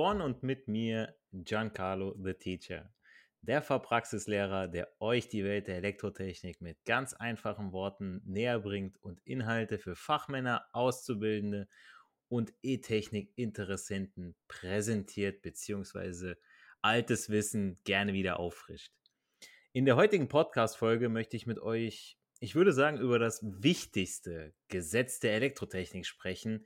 von und mit mir Giancarlo the Teacher, der Fachpraxislehrer, der euch die Welt der Elektrotechnik mit ganz einfachen Worten näher bringt und Inhalte für Fachmänner, Auszubildende und E-Technik-Interessenten präsentiert bzw. altes Wissen gerne wieder auffrischt. In der heutigen Podcast-Folge möchte ich mit euch, ich würde sagen, über das wichtigste Gesetz der Elektrotechnik sprechen,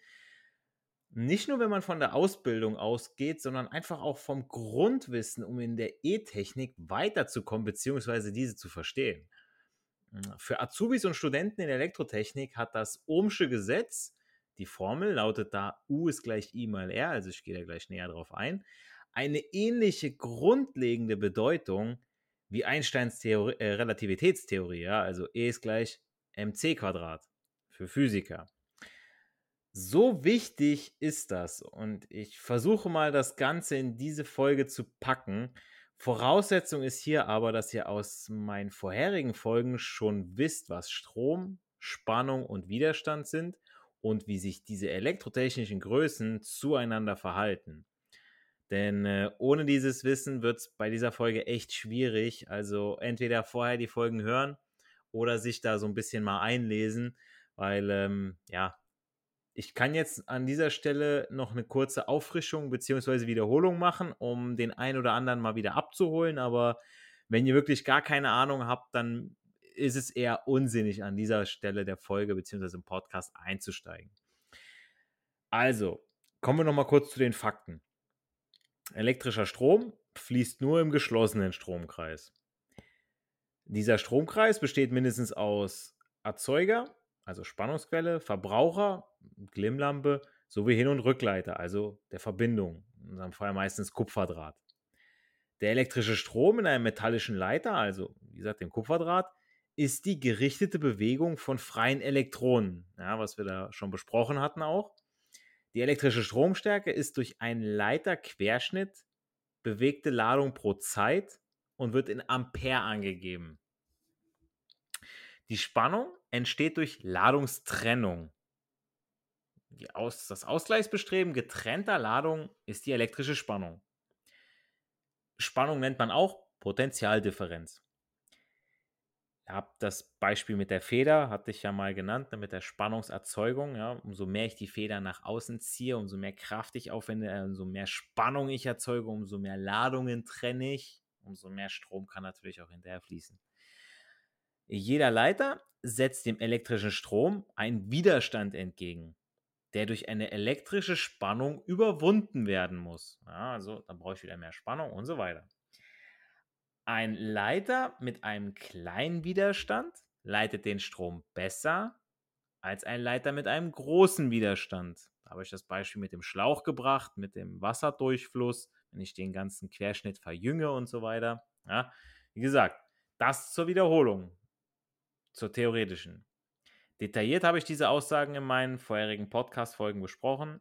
nicht nur, wenn man von der Ausbildung ausgeht, sondern einfach auch vom Grundwissen, um in der E-Technik weiterzukommen, beziehungsweise diese zu verstehen. Hm, für Azubis und Studenten in Elektrotechnik hat das Ohmsche Gesetz, die Formel lautet da U ist gleich I mal R, also ich gehe da gleich näher drauf ein, eine ähnliche grundlegende Bedeutung wie Einsteins Theorie, äh, Relativitätstheorie, ja, also E ist gleich mc Quadrat für Physiker. So wichtig ist das und ich versuche mal das Ganze in diese Folge zu packen. Voraussetzung ist hier aber, dass ihr aus meinen vorherigen Folgen schon wisst, was Strom, Spannung und Widerstand sind und wie sich diese elektrotechnischen Größen zueinander verhalten. Denn äh, ohne dieses Wissen wird es bei dieser Folge echt schwierig. Also entweder vorher die Folgen hören oder sich da so ein bisschen mal einlesen, weil ähm, ja, ich kann jetzt an dieser Stelle noch eine kurze Auffrischung bzw. Wiederholung machen, um den einen oder anderen mal wieder abzuholen. Aber wenn ihr wirklich gar keine Ahnung habt, dann ist es eher unsinnig, an dieser Stelle der Folge bzw. im Podcast einzusteigen. Also, kommen wir nochmal kurz zu den Fakten. Elektrischer Strom fließt nur im geschlossenen Stromkreis. Dieser Stromkreis besteht mindestens aus Erzeuger, also Spannungsquelle, Verbraucher, Glimmlampe sowie Hin- und Rückleiter, also der Verbindung, in unserem Fall meistens Kupferdraht. Der elektrische Strom in einem metallischen Leiter, also wie gesagt dem Kupferdraht, ist die gerichtete Bewegung von freien Elektronen, ja, was wir da schon besprochen hatten auch. Die elektrische Stromstärke ist durch einen Leiterquerschnitt bewegte Ladung pro Zeit und wird in Ampere angegeben. Die Spannung entsteht durch Ladungstrennung. Aus, das Ausgleichsbestreben getrennter Ladung ist die elektrische Spannung. Spannung nennt man auch Potentialdifferenz. Ihr habt das Beispiel mit der Feder, hatte ich ja mal genannt, ne, mit der Spannungserzeugung. Ja, umso mehr ich die Feder nach außen ziehe, umso mehr Kraft ich aufwende, äh, umso mehr Spannung ich erzeuge, umso mehr Ladungen trenne ich, umso mehr Strom kann natürlich auch hinterher fließen. Jeder Leiter setzt dem elektrischen Strom einen Widerstand entgegen, der durch eine elektrische Spannung überwunden werden muss. Ja, also dann brauche ich wieder mehr Spannung und so weiter. Ein Leiter mit einem kleinen Widerstand leitet den Strom besser als ein Leiter mit einem großen Widerstand. Da habe ich das Beispiel mit dem Schlauch gebracht, mit dem Wasserdurchfluss, wenn ich den ganzen Querschnitt verjünge und so weiter. Ja, wie gesagt, das zur Wiederholung, zur theoretischen. Detailliert habe ich diese Aussagen in meinen vorherigen Podcast-Folgen besprochen.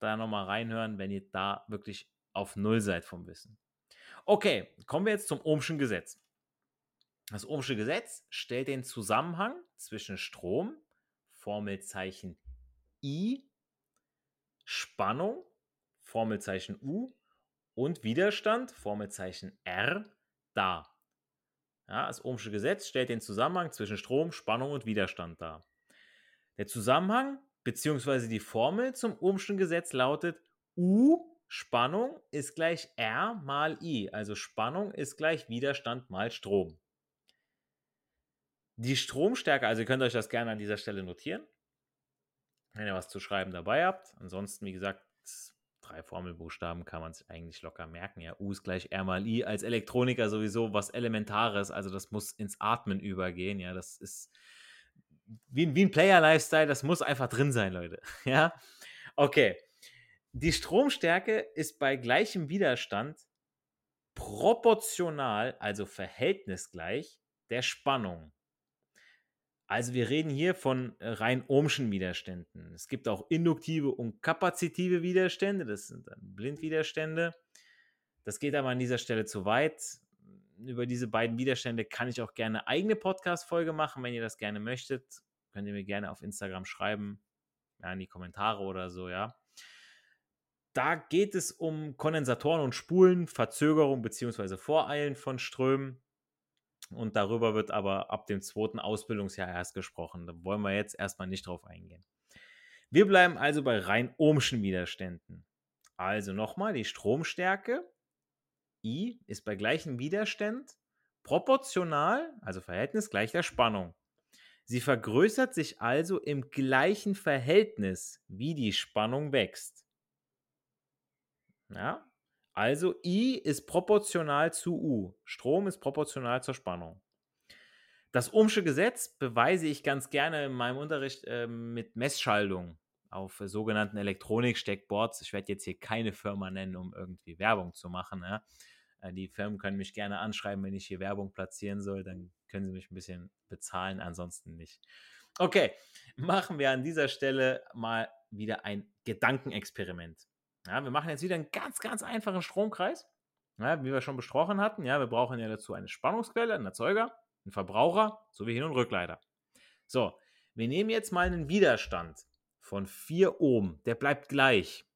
Da nochmal reinhören, wenn ihr da wirklich auf Null seid vom Wissen. Okay, kommen wir jetzt zum Ohmschen Gesetz. Das Ohmsche Gesetz stellt den Zusammenhang zwischen Strom, Formelzeichen I, Spannung, Formelzeichen U und Widerstand, Formelzeichen R, dar. Ja, das Ohmsche Gesetz stellt den Zusammenhang zwischen Strom, Spannung und Widerstand dar. Der Zusammenhang bzw. die Formel zum Ohmschen Gesetz lautet U Spannung ist gleich R mal I, also Spannung ist gleich Widerstand mal Strom. Die Stromstärke, also ihr könnt euch das gerne an dieser Stelle notieren, wenn ihr was zu schreiben dabei habt. Ansonsten, wie gesagt, drei Formelbuchstaben kann man sich eigentlich locker merken. Ja, U ist gleich R mal I. Als Elektroniker sowieso was Elementares, also das muss ins Atmen übergehen. Ja, das ist wie, wie ein Player-Lifestyle, das muss einfach drin sein, Leute. Ja, okay. Die Stromstärke ist bei gleichem Widerstand proportional, also verhältnisgleich, der Spannung. Also wir reden hier von äh, rein ohmschen Widerständen. Es gibt auch induktive und kapazitive Widerstände, das sind dann Blindwiderstände. Das geht aber an dieser Stelle zu weit. Über diese beiden Widerstände kann ich auch gerne eigene Podcast-Folge machen, wenn ihr das gerne möchtet. Könnt ihr mir gerne auf Instagram schreiben, ja, in die Kommentare oder so, ja. Da geht es um Kondensatoren und Spulen, Verzögerung bzw. Voreilen von Strömen. Und darüber wird aber ab dem zweiten Ausbildungsjahr erst gesprochen. Da wollen wir jetzt erstmal nicht drauf eingehen. Wir bleiben also bei rein ohmschen Widerständen. Also nochmal, die Stromstärke I ist bei gleichem Widerstand proportional, also Verhältnis gleich der Spannung. Sie vergrößert sich also im gleichen Verhältnis, wie die Spannung wächst. Ja? Also I ist proportional zu U. Strom ist proportional zur Spannung. Das Ohmsche Gesetz beweise ich ganz gerne in meinem Unterricht äh, mit Messschaltung auf äh, sogenannten Elektronik-Steckboards. Ich werde jetzt hier keine Firma nennen, um irgendwie Werbung zu machen. Ja? Äh, die Firmen können mich gerne anschreiben, wenn ich hier Werbung platzieren soll. Dann können sie mich ein bisschen bezahlen, ansonsten nicht. Okay, machen wir an dieser Stelle mal wieder ein Gedankenexperiment. Ja, wir machen jetzt wieder einen ganz, ganz einfachen Stromkreis, ja, wie wir schon besprochen hatten. Ja, wir brauchen ja dazu eine Spannungsquelle, einen Erzeuger, einen Verbraucher sowie Hin- und Rückleiter. So, wir nehmen jetzt mal einen Widerstand von 4 Ohm. Der bleibt gleich.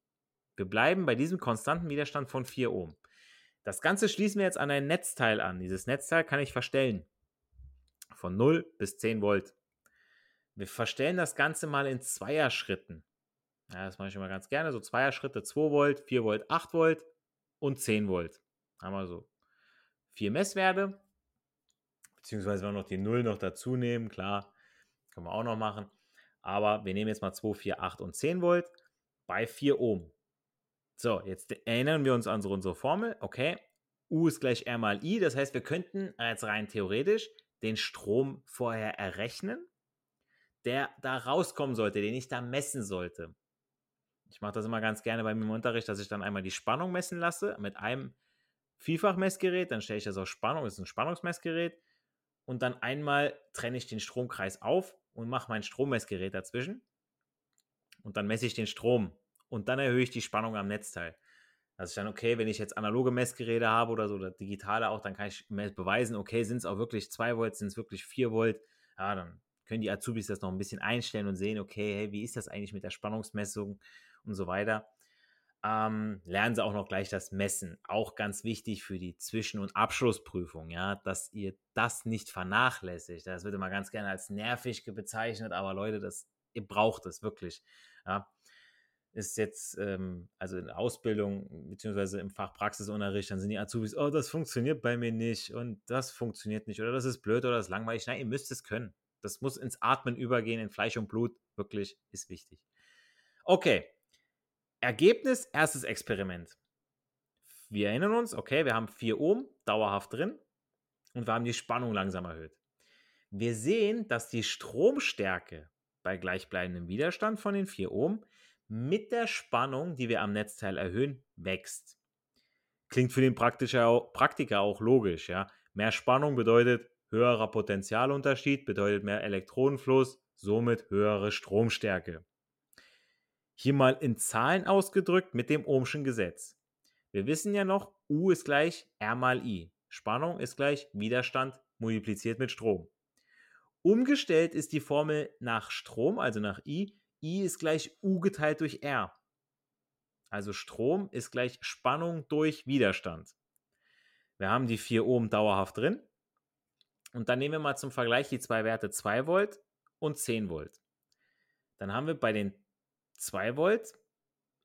Wir bleiben bei diesem konstanten Widerstand von 4 Ohm. Das Ganze schließen wir jetzt an ein Netzteil an. Dieses Netzteil kann ich verstellen. Von 0 bis 10 Volt. Wir verstellen das Ganze mal in Zweierschritten. Ja, das mache ich immer ganz gerne. So Zweier-Schritte, 2 Volt, 4 Volt, 8 Volt und 10 Volt. Haben wir so vier Messwerte. Beziehungsweise wenn wir noch die 0 noch dazu nehmen, klar, können wir auch noch machen. Aber wir nehmen jetzt mal 2, 4, 8 und 10 Volt bei 4 Ohm. So, jetzt erinnern wir uns an unsere Formel. Okay, U ist gleich R mal I. Das heißt, wir könnten jetzt rein theoretisch den Strom vorher errechnen, der da rauskommen sollte, den ich da messen sollte. Ich mache das immer ganz gerne bei mir im Unterricht, dass ich dann einmal die Spannung messen lasse mit einem Vielfachmessgerät. Dann stelle ich das auf Spannung, das ist ein Spannungsmessgerät. Und dann einmal trenne ich den Stromkreis auf und mache mein Strommessgerät dazwischen. Und dann messe ich den Strom. Und dann erhöhe ich die Spannung am Netzteil. Das ist dann okay, wenn ich jetzt analoge Messgeräte habe oder so, oder digitale auch, dann kann ich beweisen, okay, sind es auch wirklich 2 Volt, sind es wirklich 4 Volt. Ja, dann können die Azubis das noch ein bisschen einstellen und sehen, okay, hey, wie ist das eigentlich mit der Spannungsmessung und so weiter. Ähm, lernen sie auch noch gleich das Messen. Auch ganz wichtig für die Zwischen- und Abschlussprüfung, ja, dass ihr das nicht vernachlässigt. Das wird immer ganz gerne als nervig bezeichnet, aber Leute, das, ihr braucht es wirklich. Ja. Ist jetzt, ähm, also in Ausbildung beziehungsweise im Fachpraxisunterricht, dann sind die Azubis, oh, das funktioniert bei mir nicht und das funktioniert nicht oder das ist blöd oder das ist langweilig. Nein, ihr müsst es können. Das muss ins Atmen übergehen, in Fleisch und Blut. Wirklich ist wichtig. Okay, Ergebnis, erstes Experiment. Wir erinnern uns, okay, wir haben 4 Ohm dauerhaft drin. und wir haben die Spannung langsam erhöht. Wir sehen, dass die Stromstärke bei gleichbleibendem Widerstand von den 4 Ohm mit der Spannung, die wir am Netzteil erhöhen, wächst. Klingt für den Praktiker auch logisch. Ja? Mehr Spannung bedeutet höherer Potentialunterschied, bedeutet mehr Elektronenfluss, somit höhere Stromstärke. Hier mal in Zahlen ausgedrückt mit dem Ohmschen Gesetz. Wir wissen ja noch, U ist gleich R mal I. Spannung ist gleich Widerstand multipliziert mit Strom. Umgestellt ist die Formel nach Strom, also nach I. I ist gleich U geteilt durch R. Also Strom ist gleich Spannung durch Widerstand. Wir haben die 4 Ohm dauerhaft drin. Und dann nehmen wir mal zum Vergleich die zwei Werte 2 Volt und 10 Volt. Dann haben wir bei den 2 Volt,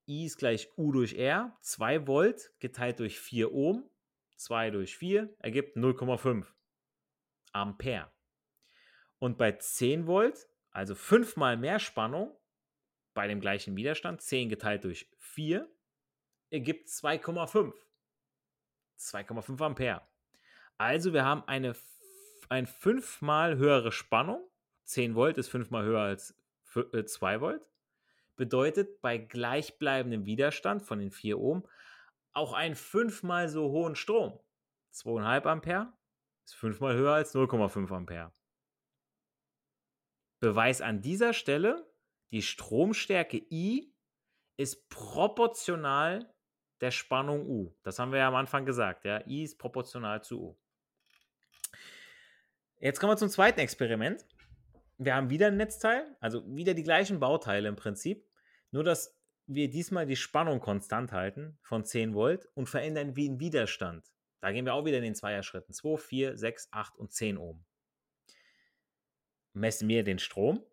I ist gleich U durch R, 2 Volt geteilt durch 4 Ohm, 2 durch 4 ergibt 0,5 Ampere. Und bei 10 Volt, also 5 mal mehr Spannung, bei dem gleichen Widerstand, 10 geteilt durch 4, ergibt 2,5. 2,5 Ampere. Also wir haben eine ein 5 mal höhere Spannung. 10 Volt ist 5 mal höher als 2 äh, Volt bedeutet bei gleichbleibendem Widerstand von den 4 Ohm auch einen fünfmal so hohen Strom. 2,5 Ampere ist fünfmal höher als 0,5 Ampere. Beweis an dieser Stelle, die Stromstärke I ist proportional der Spannung U. Das haben wir ja am Anfang gesagt. Ja? I ist proportional zu U. Jetzt kommen wir zum zweiten Experiment. Wir haben wieder ein Netzteil, also wieder die gleichen Bauteile im Prinzip. Nur, dass wir diesmal die Spannung konstant halten von 10 Volt und verändern wie einen Widerstand. Da gehen wir auch wieder in den Zweier-Schritten. 2, 4, 6, 8 und 10 Ohm. Messen wir den Strom.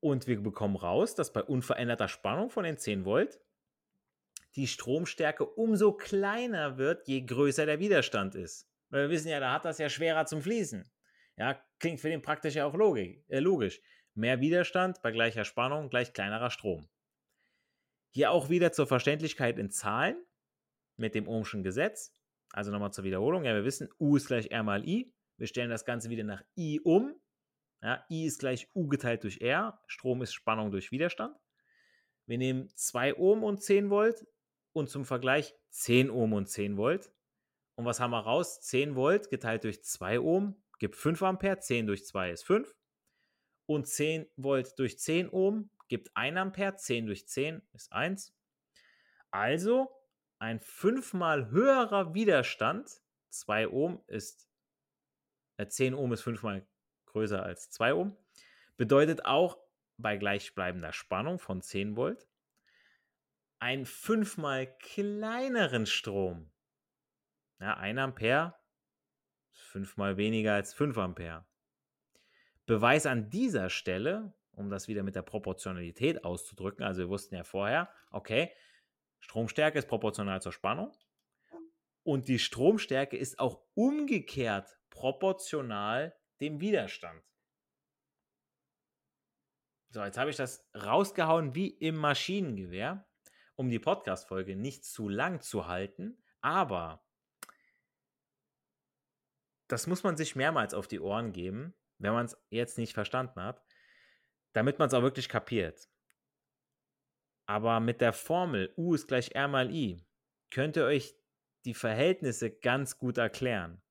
Und wir bekommen raus, dass bei unveränderter Spannung von den 10 Volt die Stromstärke umso kleiner wird, je größer der Widerstand ist. Weil wir wissen ja, da hat das ja schwerer zum Fließen. Ja, klingt für den praktisch ja auch äh, logisch. Mehr Widerstand bei gleicher Spannung gleich kleinerer Strom. Hier auch wieder zur Verständlichkeit in Zahlen mit dem Ohmschen Gesetz. Also nochmal zur Wiederholung. Ja, wir wissen, U ist gleich R mal I. Wir stellen das Ganze wieder nach I um. Ja, I ist gleich U geteilt durch R. Strom ist Spannung durch Widerstand. Wir nehmen 2 Ohm und 10 Volt und zum Vergleich 10 Ohm und 10 Volt. Und was haben wir raus? 10 Volt geteilt durch 2 Ohm gibt 5 Ampere. 10 durch 2 ist 5 und 10 Volt durch 10 Ohm gibt 1 Ampere, 10 durch 10 ist 1. Also ein fünfmal höherer Widerstand, 2 Ohm ist, äh, 10 Ohm ist fünfmal größer als 2 Ohm, bedeutet auch bei gleichbleibender Spannung von 10 Volt einen fünfmal kleineren Strom. Ja, 1 Ampere ist fünfmal weniger als 5 Ampere. Beweis an dieser Stelle, um das wieder mit der Proportionalität auszudrücken, also wir wussten ja vorher, okay, Stromstärke ist proportional zur Spannung und die Stromstärke ist auch umgekehrt proportional dem Widerstand. So, jetzt habe ich das rausgehauen wie im Maschinengewehr, um die Podcast-Folge nicht zu lang zu halten, aber das muss man sich mehrmals auf die Ohren geben, wenn man es jetzt nicht verstanden hat, damit man es auch wirklich kapiert. Aber mit der Formel U ist gleich R mal I könnt ihr euch die Verhältnisse ganz gut erklären.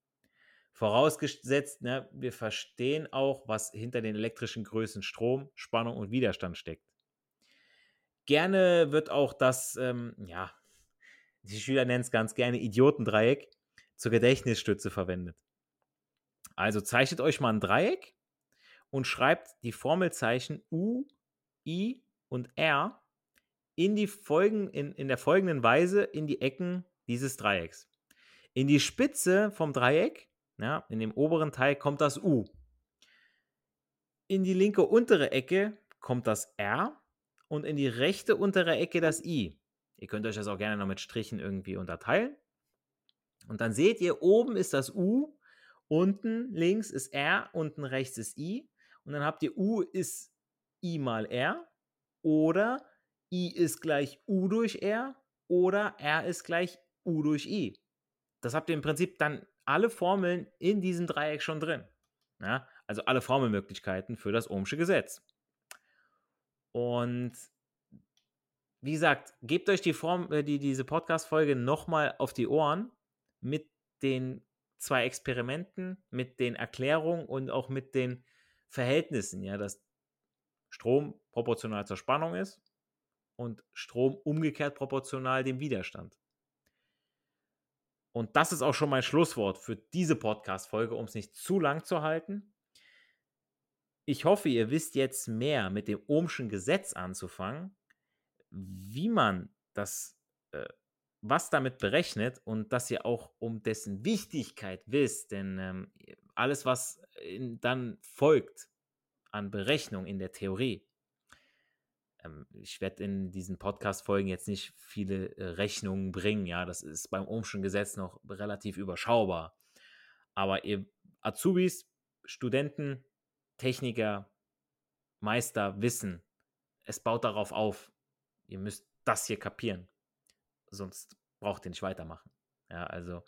Vorausgesetzt, ne, wir verstehen auch, was hinter den elektrischen Größen Strom, Spannung und Widerstand steckt. Gerne wird auch das, ähm, ja, die Schüler nennen es ganz gerne Idiotendreieck zur Gedächtnisstütze verwendet. Also zeichnet euch mal ein Dreieck und schreibt die Formelzeichen U, I und R in, die Folgen, in, in der folgenden Weise in die Ecken dieses Dreiecks. In die Spitze vom Dreieck, ja, in dem oberen Teil, kommt das U. In die linke untere Ecke kommt das R und in die rechte untere Ecke das I. Ihr könnt euch das auch gerne noch mit Strichen irgendwie unterteilen. Und dann seht ihr, oben ist das U Unten links ist R, unten rechts ist I. Und dann habt ihr U ist I mal R. Oder I ist gleich U durch R. Oder R ist gleich U durch I. das habt ihr im Prinzip dann alle Formeln in diesem Dreieck schon drin. Ja? Also alle Formelmöglichkeiten für das Ohmsche Gesetz. Und wie gesagt, gebt euch die Form, äh, die, diese Podcast-Folge nochmal auf die Ohren mit den zwei Experimenten, mit den Erklärungen und auch mit den Verhältnissen, ja, dass Strom proportional zur Spannung ist und Strom umgekehrt proportional dem Widerstand. Und das ist auch schon mein Schlusswort für diese Podcast-Folge, um es nicht zu lang zu halten. Ich hoffe, ihr wisst jetzt mehr mit dem Ohmschen Gesetz anzufangen, wie man das, äh, was damit berechnet und dass ihr auch um dessen Wichtigkeit wisst, denn ähm, alles, was in, dann folgt an Berechnung in der Theorie, ähm, ich werde in diesen Podcast-Folgen jetzt nicht viele äh, Rechnungen bringen, ja, das ist beim Ohmschen Gesetz noch relativ überschaubar. Aber ihr Azubis, Studenten, Techniker, Meister wissen, es baut darauf auf. Ihr müsst das hier kapieren. Sonst braucht ihr nicht weitermachen. Ja, also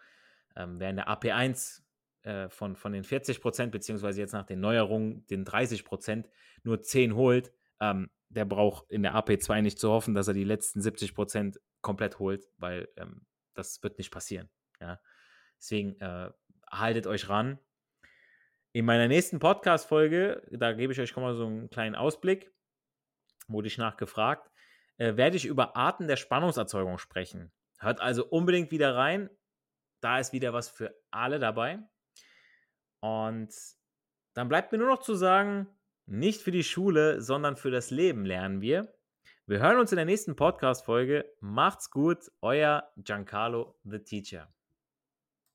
ähm, wer in der AP1 äh, von, von den 40 Prozent, beziehungsweise jetzt nach den Neuerungen den 30 Prozent nur 10 holt, ähm, der braucht in der AP2 nicht zu hoffen, dass er die letzten 70 Prozent komplett holt, weil ähm, das wird nicht passieren. Ja? Deswegen äh, haltet euch ran. In meiner nächsten Podcast-Folge, da gebe ich euch schon mal so einen kleinen Ausblick, wurde ich nachgefragt, äh, werde ich über Arten der Spannungserzeugung sprechen. Hört also unbedingt wieder rein. Da ist wieder was für alle dabei. Und dann bleibt mir nur noch zu sagen, nicht für die Schule, sondern für das Leben lernen wir. Wir hören uns in der nächsten Podcast-Folge. Macht's gut, euer Giancarlo the Teacher.